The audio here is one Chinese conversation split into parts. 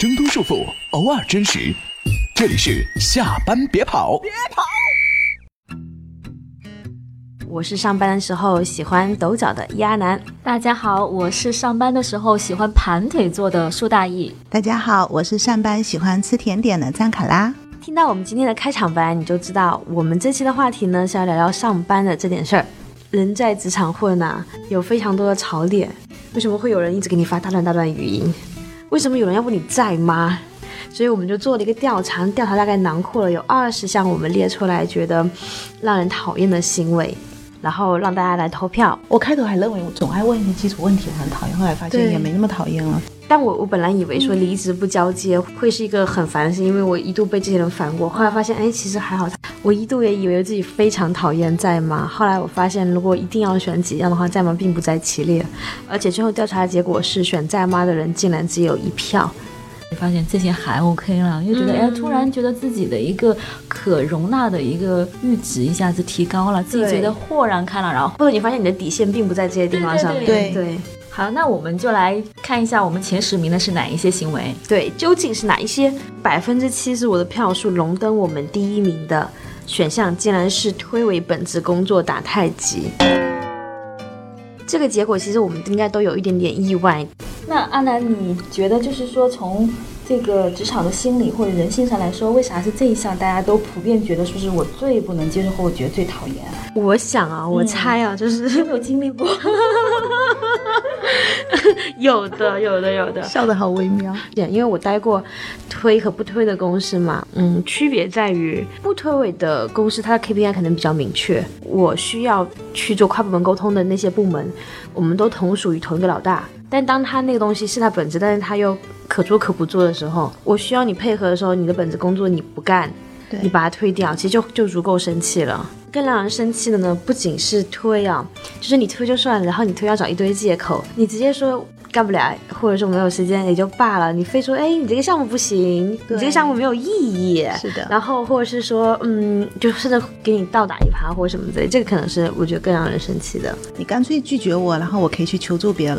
挣脱束缚，偶尔真实。这里是下班别跑，别跑。我是上班的时候喜欢抖脚的鸭男。大家好，我是上班的时候喜欢盘腿坐的苏大义。大家好，我是上班喜欢吃甜点的张卡拉。听到我们今天的开场白，你就知道我们这期的话题呢是要聊聊上班的这点事儿。人在职场混啊，有非常多的槽点。为什么会有人一直给你发大段大段语音？为什么有人要问你在吗？所以我们就做了一个调查，调查大概囊括了有二十项我们列出来觉得让人讨厌的行为，然后让大家来投票。我开头还认为我总爱问一些基础问题，我很讨厌，后来发现也没那么讨厌了。但我我本来以为说离职不交接会是一个很烦的事，因为我一度被这些人烦过。后来发现，哎，其实还好。我一度也以为自己非常讨厌在吗？后来我发现，如果一定要选几样的话，在吗并不在其列。而且最后调查的结果是，选在吗的人竟然只有一票。你发现这些还 OK 了，又觉得哎，突然觉得自己的一个可容纳的一个阈值一下子提高了，自己觉得豁然开朗。然后或者你发现你的底线并不在这些地方上。对对。好，那我们就来看一下我们前十名的是哪一些行为？对，究竟是哪一些？百分之七十五的票数荣登我们第一名的选项，竟然是推诿本职工作打太极。这个结果其实我们应该都有一点点意外。那阿南，你觉得就是说从？这个职场的心理或者人性上来说，为啥是这一项大家都普遍觉得说是我最不能接受或我觉得最讨厌？我想啊，我猜啊，就是有没有经历过？有的，有的，有的。笑得好微妙。对因为我待过推和不推的公司嘛，嗯，区别在于不推诿的公司，它的 KPI 可能比较明确，我需要去做跨部门沟通的那些部门，我们都同属于同一个老大。但当他那个东西是他本职，但是他又可做可不做的时候，我需要你配合的时候，你的本职工作你不干，你把它推掉，其实就就足够生气了。更让人生气的呢，不仅是推啊，就是你推就算了，然后你推要找一堆借口，你直接说。干不了，或者说没有时间也就罢了。你非说，哎，你这个项目不行，你这个项目没有意义。是的。然后或者是说，嗯，就甚至给你倒打一耙或者什么之类，这个可能是我觉得更让人生气的。你干脆拒绝我，然后我可以去求助别人。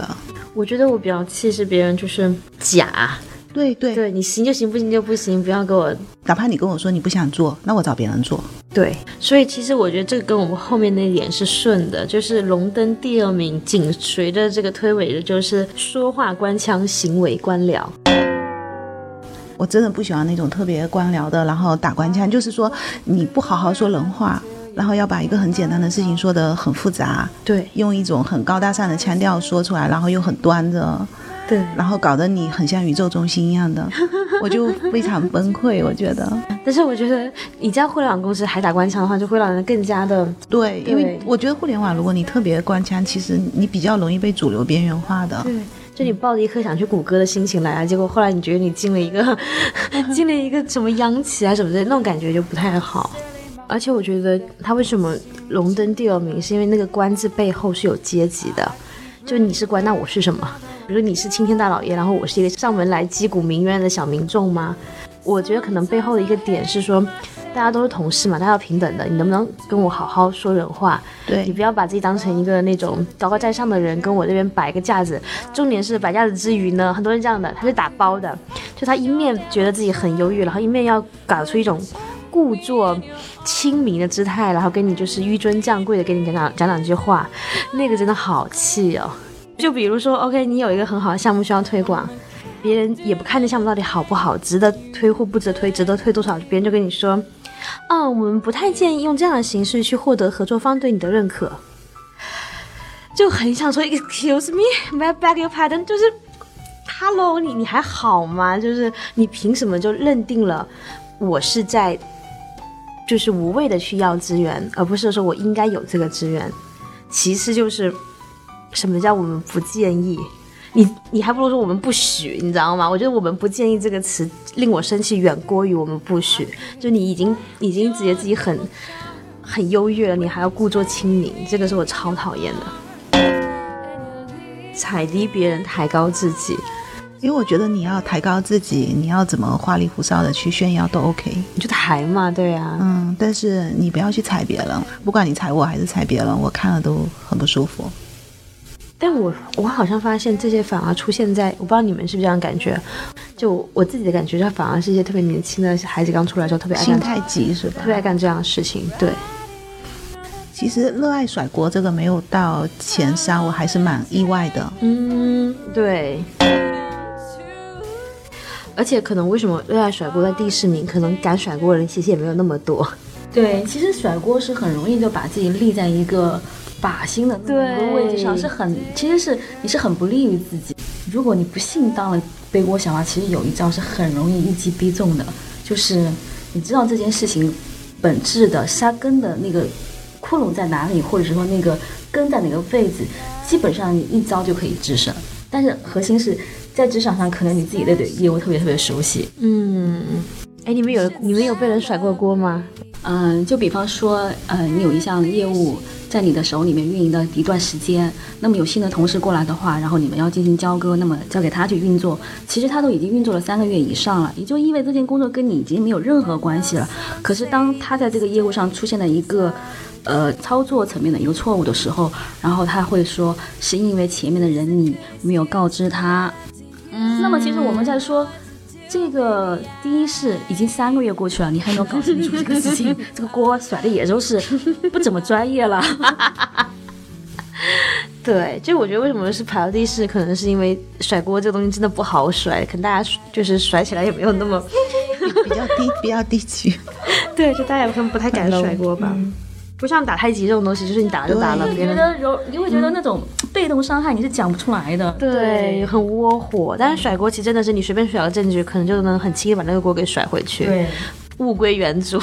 我觉得我比较气是别人就是假。对对对，你行就行，不行就不行，不要给我。哪怕你跟我说你不想做，那我找别人做。对，所以其实我觉得这个跟我们后面那点是顺的，就是龙登第二名，紧随着这个推诿的就是说话官腔，行为官僚。我真的不喜欢那种特别官僚的，然后打官腔，就是说你不好好说人话，然后要把一个很简单的事情说得很复杂。对，用一种很高大上的腔调说出来，然后又很端着。对，然后搞得你很像宇宙中心一样的，我就非常崩溃。我觉得，但是我觉得你在互联网公司还打官腔的话，就会让人更加的对，因为我觉得互联网如果你特别官腔，其实你比较容易被主流边缘化的。对，就你抱着一颗想去谷歌的心情来啊，结果后来你觉得你进了一个 进了一个什么央企啊什么的，那种感觉就不太好。而且我觉得他为什么荣登第二名，是因为那个官字背后是有阶级的，就你是官，那我是什么？比如你是青天大老爷，然后我是一个上门来击鼓鸣冤的小民众吗？我觉得可能背后的一个点是说，大家都是同事嘛，大家要平等的。你能不能跟我好好说人话？对你不要把自己当成一个那种高高在上的人，跟我这边摆个架子。重点是摆架子之余呢，很多人这样的，他是打包的，就他一面觉得自己很优越，然后一面要搞出一种故作亲民的姿态，然后跟你就是纡尊降贵的跟你讲讲讲两句话，那个真的好气哦。就比如说，OK，你有一个很好的项目需要推广，别人也不看这项目到底好不好，值得推或不值得推，值得推多少，别人就跟你说，哦，我们不太建议用这样的形式去获得合作方对你的认可，就很想说，Excuse me，my beg your pardon，就是，Hello，你你还好吗？就是你凭什么就认定了我是在，就是无谓的去要资源，而不是说我应该有这个资源？其次就是。什么叫我们不建议？你你还不如说我们不许，你知道吗？我觉得我们不建议这个词令我生气远过于我们不许。就你已经已经觉得自己很很优越了，你还要故作清明，这个是我超讨厌的。踩低别人，抬高自己，因为我觉得你要抬高自己，你要怎么花里胡哨的去炫耀都 OK，你就抬嘛，对呀，嗯，但是你不要去踩别人，不管你踩我还是踩别人，我看了都很不舒服。但我我好像发现这些反而出现在我不知道你们是不是这样感觉，就我自己的感觉，他反而是一些特别年轻的孩子刚出来的时候特别爱干，心态急是吧特？别爱干这样的事情。对，其实热爱甩锅这个没有到前三，我还是蛮意外的。嗯，对。而且可能为什么热爱甩锅在第四名，可能敢甩锅的人其实也没有那么多。对，其实甩锅是很容易就把自己立在一个靶心的那么一个位置上，是很其实是你是很不利于自己。如果你不幸当了背锅小娃，其实有一招是很容易一击必中的，就是你知道这件事情本质的杀根的那个窟窿在哪里，或者是说那个根在哪个位置，基本上你一招就可以制胜。但是核心是在职场上，可能你自己对对业务特别特别熟悉，嗯，哎，你们有你们有被人甩过锅吗？嗯，就比方说，呃，你有一项业务在你的手里面运营的一段时间，那么有新的同事过来的话，然后你们要进行交割，那么交给他去运作，其实他都已经运作了三个月以上了，也就意味这件工作跟你已经没有任何关系了。可是当他在这个业务上出现了一个。呃，操作层面的一个错误的时候，然后他会说是因为前面的人你没有告知他。嗯，那么其实我们在说，这个第一是已经三个月过去了，你还没有搞清楚这个事情，这个锅甩的也都是不怎么专业了。对，就我觉得为什么是排到第四，可能是因为甩锅这个东西真的不好甩，可能大家就是甩起来也没有那么，比较低，比较低级。对，就大家可能不太敢甩锅吧。不像打太极这种东西，就是你打就打了，你别人觉得柔，你会觉得那种被动伤害你是讲不出来的。对很窝火。但是甩锅其实真的是你随便甩个证据，可能就能很轻易把那个锅给甩回去，对，物归原主。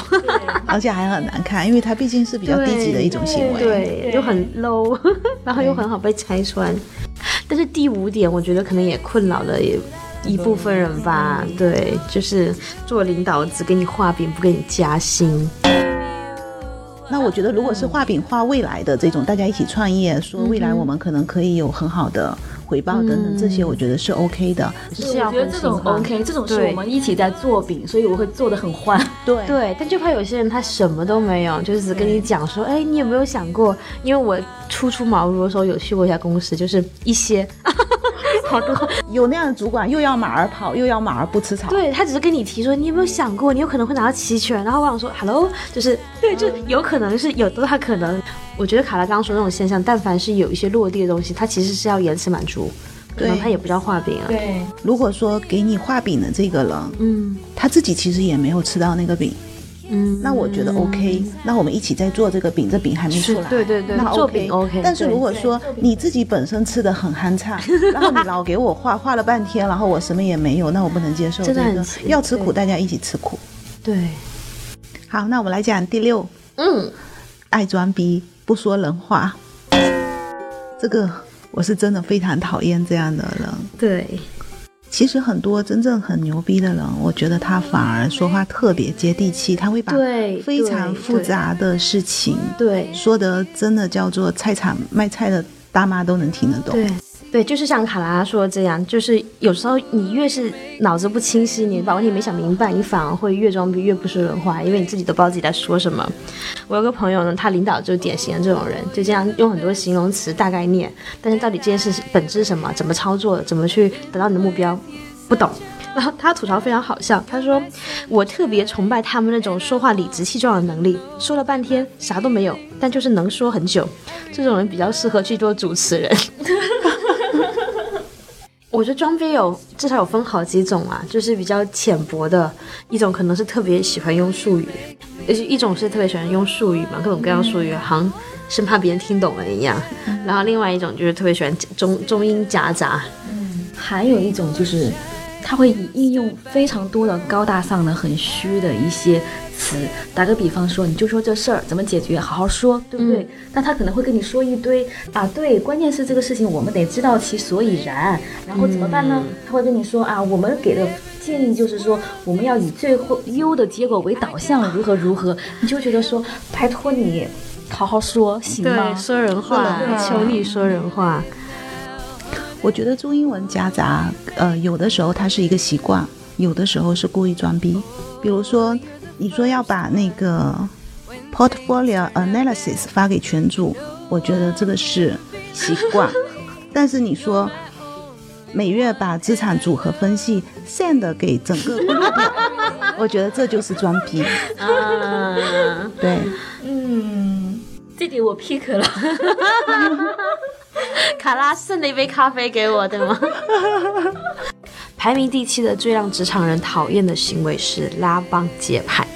而且还很难看，因为它毕竟是比较低级的一种行为。对，又很 low，然后又很好被拆穿。但是第五点，我觉得可能也困扰了也一部分人吧。对，就是做领导只给你画饼，不给你加薪。那我觉得，如果是画饼画未来的这种，大家一起创业，说未来我们可能可以有很好的回报等等，这些我觉得是 OK 的。是要我觉得这种 OK，这种是我们一起在做饼，所以我会做的很欢。对。对，但就怕有些人他什么都没有，就是只跟你讲说，哎，你有没有想过？因为我初出茅庐的时候有去过一家公司，就是一些好多有那样的主管，又要马儿跑，又要马儿不吃草。对他只是跟你提说，你有没有想过，你有可能会拿到期权？然后我想说，hello，就是对，就有可能是有多大可能？我觉得卡拉刚刚说那种现象，但凡是有一些落地的东西，它其实是要延迟满足，可能对它也不叫画饼啊。对，如果说给你画饼的这个人，嗯他自己其实也没有吃到那个饼，嗯，那我觉得 OK。那我们一起在做这个饼，这饼还没出来，对对对那做 OK 饼 OK，但是如果说你自己本身吃的很酣畅，然后你老给我画画了半天，然后我什么也没有，那我不能接受。这个真的要吃苦，大家一起吃苦。对，好，那我们来讲第六，嗯，爱装逼，不说人话。这个我是真的非常讨厌这样的人。对，其实很多真正很牛逼的人，我觉得他反而说话特别接地气，他会把非常复杂的事情对说的真的叫做菜场卖菜的大妈都能听得懂。对对，就是像卡拉说的这样，就是有时候你越是脑子不清晰，你把问题没想明白，你反而会越装逼越不说人话，因为你自己都不知道自己在说什么。我有个朋友呢，他领导就是典型的这种人，就这样用很多形容词大概念，但是到底这件事本质是什么，怎么操作，怎么去得到你的目标，不懂。然后他吐槽非常好笑，他说：“我特别崇拜他们那种说话理直气壮的能力，说了半天啥都没有，但就是能说很久。这种人比较适合去做主持人。”我觉得装逼有至少有分好几种啊，就是比较浅薄的一种，可能是特别喜欢用术语，也就一种是特别喜欢用术语嘛，各种各样术语，好像生怕别人听懂了一样。然后另外一种就是特别喜欢中中英夹杂，还有一种就是，他会以应用非常多的高大上的、很虚的一些词。打个比方说，你就说这事儿怎么解决，好好说，对不对？那他可能会跟你说一堆啊，对，关键是这个事情我们得知道其所以然，然后怎么办呢？他会跟你说啊，我们给的。建议就是说，我们要以最后优的结果为导向，如何如何，你就觉得说，拜托你，好好说，行吗？对，说人话说人，话求你说人话。我觉得中英文夹杂，呃，有的时候它是一个习惯，有的时候是故意装逼。比如说，你说要把那个 portfolio analysis 发给群主，我觉得这个是习惯。但是你说每月把资产组合分析 send 给整个顾客，我觉得这就是装逼。啊，对，嗯，这点我 pick 了。卡拉送了一杯咖啡给我，对吗？排名第七的最让职场人讨厌的行为是拉帮结派。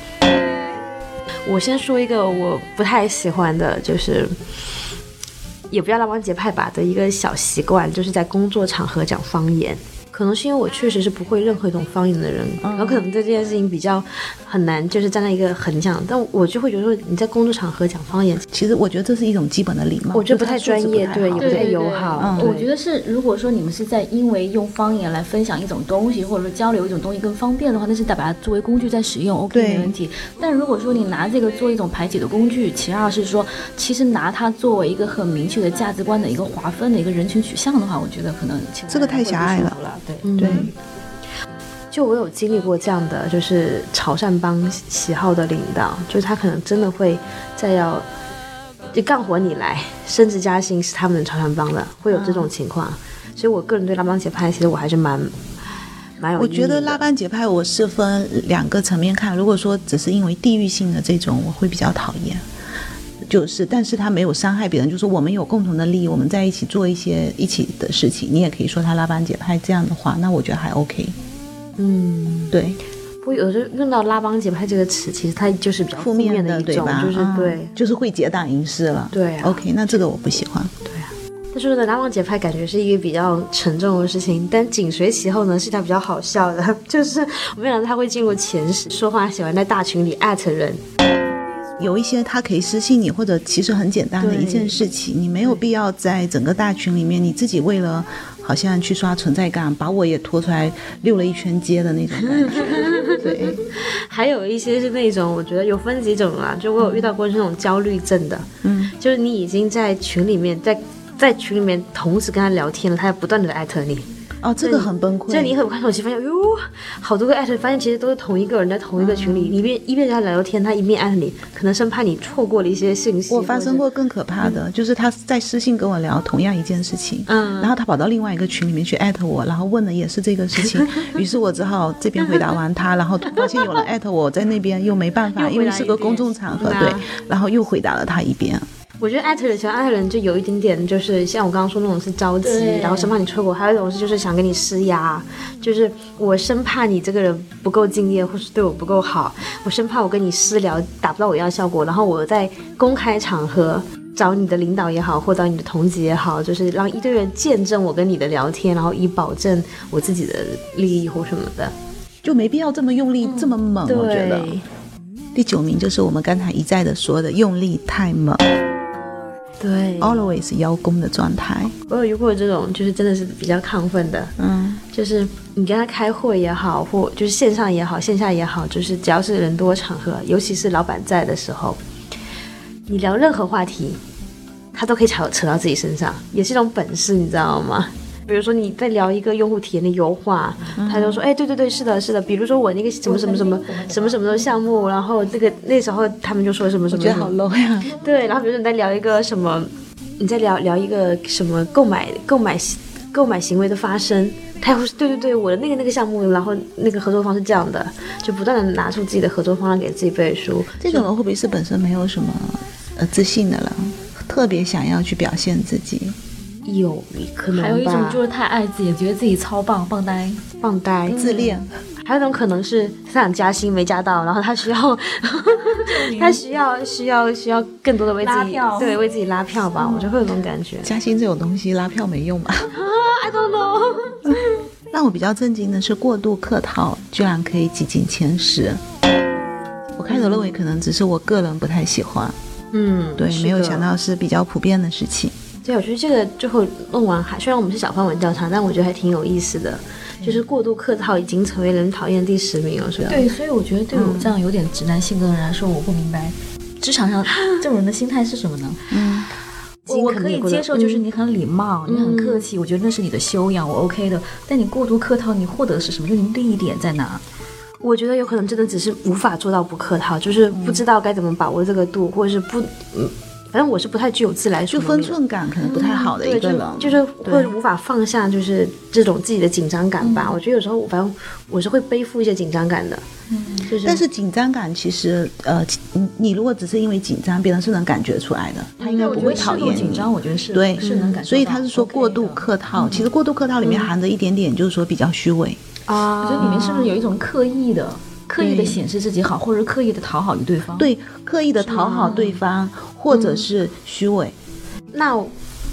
我先说一个我不太喜欢的，就是也不要拉帮结派吧的一个小习惯，就是在工作场合讲方言。可能是因为我确实是不会任何一种方言的人，然后可能对这件事情比较很难，就是站在一个横向。但我就会觉得说你在工作场合讲方言，其实我觉得这是一种基本的礼貌，我觉得不太专业，对，也不太友好。嗯我觉得是，如果说你们是在因为用方言来分享一种东西，或者说交流一种东西更方便的话，那是得把它作为工具在使用，OK 没问题。但如果说你拿这个做一种排解的工具，其二是说，其实拿它作为一个很明确的价值观的一个划分的一个人群取向的话，我觉得可能这个太狭隘了。对，嗯对，就我有经历过这样的，就是潮汕帮喜好的领导，就是他可能真的会再要就干活你来，升职加薪是他们的潮汕帮的，会有这种情况。所以我个人对拉帮结派，其实我还是蛮蛮有我觉得拉帮结派我是分两个层面看，如果说只是因为地域性的这种，我会比较讨厌。就是，但是他没有伤害别人，就是我们有共同的利益，我们在一起做一些一起的事情，你也可以说他拉帮结派这样的话，那我觉得还 OK。嗯，对，不过有时候用到拉帮结派这个词，其实它就是比较负面的一种，对吧？就是嗯对。就是会结党营私了。对啊 OK，那这个我不喜欢。对啊，他说的，拉帮结派感觉是一个比较沉重的事情，但紧随其后呢是一条比较好笑的，就是我没想到他会进入前十，说话喜欢在大群里艾特人，有一些他可以私信你，或者其实很简单的一件事情，你没有必要在整个大群里面，你自己为了好像去刷存在感，把我也拖出来溜了一圈街的那种感觉。对，还有一些是那种我觉得有分几种啊，就我有遇到过这种焦虑症的，嗯，就是你已经在群里面在。在群里面同时跟他聊天了，他还不断的艾特你，哦，这个很崩溃。就你很看手机发现，哟，好多个艾特，发现其实都是同一个人在同一个群里，一边一边跟他聊天，他一边艾特你，可能生怕你错过了一些信息。我发生过更可怕的，就是他在私信跟我聊同样一件事情，嗯然后他跑到另外一个群里面去艾特我，然后问的也是这个事情，于是我只好这边回答完他，然后发现有人艾特我在那边又没办法，因为是个公众场合，对，然后又回答了他一遍。者我觉得艾特人喜欢艾特人就有一点点，就是像我刚刚说那种是着急，然后生怕你错过；还有一种是就是想给你施压，就是我生怕你这个人不够敬业，或是对我不够好，我生怕我跟你私聊达不到我要的效果，然后我在公开场合。找你的领导也好，或找你的同级也好，就是让一堆人见证我跟你的聊天，然后以保证我自己的利益或什么的。就没必要这么用力、这么猛，我觉得。第九名就是我们刚才一再的说的用力太猛对，，always 邀功的状态。我有遇过这种，就是真的是比较亢奋的，嗯，就是你跟他开会也好，或就是线上也好，线下也好，就是只要是人多场合，尤其是老板在的时候，你聊任何话题，他都可以扯扯到自己身上，也是一种本事，你知道吗？比如说你在聊一个用户体验的优化，他就说，哎，对对对，是的，是的。比如说我那个什么什么什么什么什么的项目，然后这个那时候他们就说什么什么什么我觉得好 low 呀。对，然后比如说你在聊一个什么，你在聊聊一个什么购买购买购买行为的发生，他也会说对对对，我的那个那个项目，然后那个合作方是这样的，就不断的拿出自己的合作方案给自己背书。这种人会不会是本身没有什么呃自信的了，特别想要去表现自己？有可能，还有一种就是太爱自己，觉得自己超棒，棒呆。放呆自恋，还有一种可能是他想加薪没加到，然后他需要 他需要需要需要更多的为自己拉票对为自己拉票吧，我觉得会有这种感觉。加薪这种东西拉票没用吧？I don't know。让我比较震惊的是，过度客套居然可以挤进前十。我开头认为可能只是我个人不太喜欢，嗯，对，没有想到是比较普遍的事情。对，我觉得这个最后弄完还虽然我们是小范围调查，但我觉得还挺有意思的。就是过度客套已经成为人讨厌的第十名了，是吧？对，所以我觉得对我这样有点直男性格的人来说，我不明白职场上 这种人的心态是什么呢？嗯，我我可以接受，就是你很礼貌，你很客气，我觉得那是你的修养，我 OK 的。但你过度客套，你获得的是什么？就你利益点在哪？我觉得有可能真的只是无法做到不客套，就是不知道该怎么把握这个度，或者是不嗯反正我是不太具有自来就分寸感可能不太好的一个人，就是会无法放下，就是这种自己的紧张感吧。嗯我觉得有时候，反正我是会背负一些紧张感的。嗯，就是但是紧张感其实，呃，你你如果只是因为紧张，别人是能感觉出来的，他应该不会讨厌你。紧张，我觉得是对，是能感受到。所以他是说过度客套，其实过度客套里面含着一点点，就是说比较虚伪。啊，我觉得里面是不是有一种刻意的、刻意的显示自己好，或者是刻意的讨好于对方？，对，刻意的讨好对方，或者是虚伪。那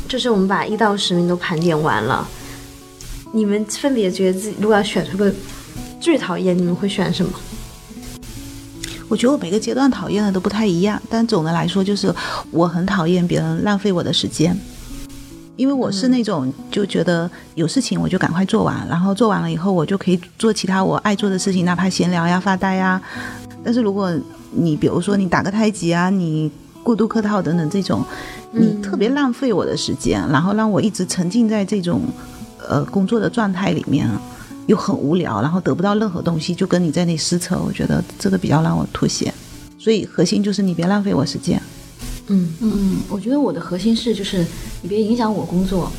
就是我们把一到十名都盘点完了，你们分别觉得自己如果要选出个最讨厌，你们会选什么？我觉得我每个阶段讨厌的都不太一样，但总的来说就是我很讨厌别人浪费我的时间，因为我是那种就觉得有事情我就赶快做完，然后做完了以后我就可以做其他我爱做的事情，哪怕闲聊呀、发呆呀。但是如果你比如说你打个太极啊，你过度客套等等这种，你特别浪费我的时间，然后让我一直沉浸在这种呃工作的状态里面。又很无聊，然后得不到任何东西，就跟你在那撕扯，我觉得这个比较让我吐血。所以核心就是你别浪费我时间。嗯嗯，我觉得我的核心是就是你别影响我工作，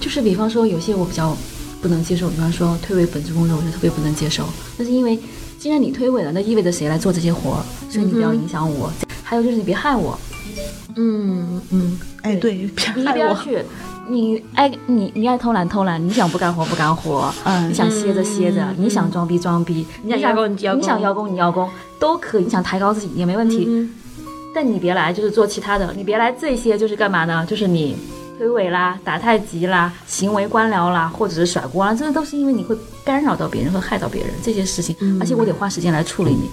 就是比方说有些我比较不能接受，比方说推诿本职工作，我就特别不能接受。那是因为既然你推诿了，那意味着谁来做这些活儿，所以你不要影响我。还有就是你别害我，嗯嗯，哎，对，别你一害我。边去。你爱你你爱偷懒偷懒，你想不干活不干活，嗯你想歇着歇着，你想装逼装逼，你想邀功你邀功你想邀功你邀功都可以，你想抬高自己也没问题。嗯但你别来就是做其他的，你别来这些就是干嘛呢？就是你推诿啦、打太极啦、行为官僚啦，或者是甩锅啦，这都是因为你会干扰到别人和害到别人这些事情，而且我得花时间来处理你，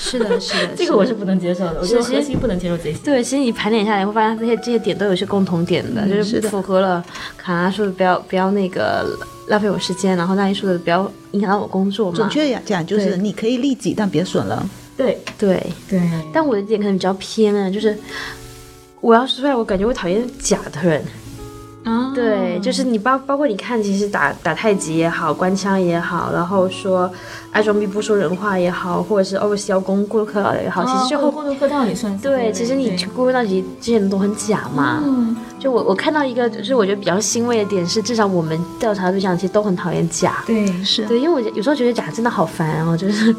是的，是的，这个我是不能接受的。我觉得核心不能接受这些。对，其实你盘点下来，会发现这些这些点都有一些共同点的，就是符合了卡拉说的不要不要那个浪费我时间，然后大一说的不要影响到我工作嘛。准确讲就是你可以利己，但别损人。对。对，对，但我的点可能比较偏啊，就是我要说出来，我感觉我讨厌假的人。啊对，就是你包包括你看，其实打打太极也好，官腔也好，然后说爱装逼不说人话也好，或者是 always 邀功过度客套也好，其实最后、过度客套也算是对，其实你过度到底这些人都很假嘛。嗯就我我看到一个，就是我觉得比较欣慰的点是，至少我们调查对象其实都很讨厌假。对是对，因为我有时候觉得假真的好烦哦，就是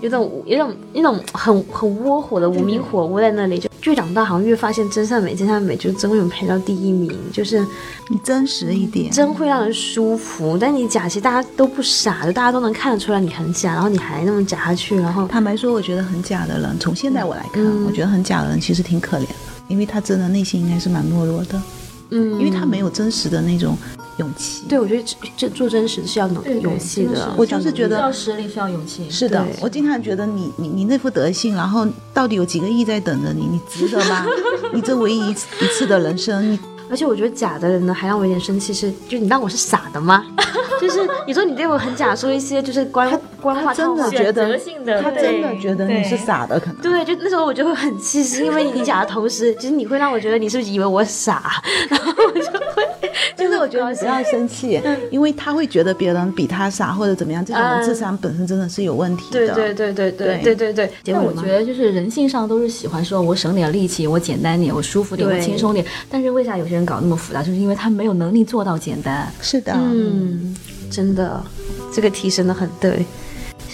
有种有种那种很很窝火的无名火窝在那里，就越长大好像越发现真善美，真善美就真会有排到第一名，就是你真实一点。真会让人舒服。但你假，其实大家都不傻，就大家都能看得出来你很假，然后你还那么假下去，然后坦白说，我觉得很假的人，从现在我来看，我觉得很假的人其实挺可怜的，因为他真的内心应该是蛮懦弱的，嗯，因为他没有真实的那种勇气。对我觉得这这做真实是要勇气的的。我就是觉得需要实力，需要勇气。是的，我经常觉得你你你那副德性，然后到底有几个亿在等着你，你值得吗？你这唯一一次一次的人生，你而且我觉得假的人呢，还让我有点生气是，就你当我是傻的吗？就是你说你对我很假，说一些就是官官话他真的觉得他真的觉得你是傻的，可能。对，就那时候我就会很气，是因为你讲的同时，其实你会让我觉得你是不是以为我傻，然后我就会，就是我觉得不要生气，因为他会觉得别人比他傻或者怎么样，这种人嗯智商本身真的是有问题的。对对对对对对对对。结但我觉得就是人性上都是喜欢说，我省点力气，我简单点，我舒服点，我轻松点。但是为啥有些人搞那么复杂？就是因为他没有能力做到简单。是的，嗯，真的，这个提升的很对。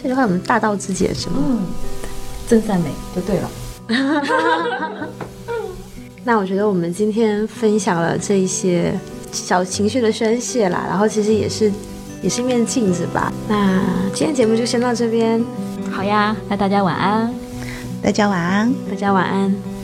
这句话我们大道至简是吗？嗯，真善美就对了。那我觉得我们今天分享了这一些小情绪的宣泄啦，然后其实也是也是一面镜子吧。那今天节目就先到这边，好呀，那大家晚安。大家晚安。大家晚安。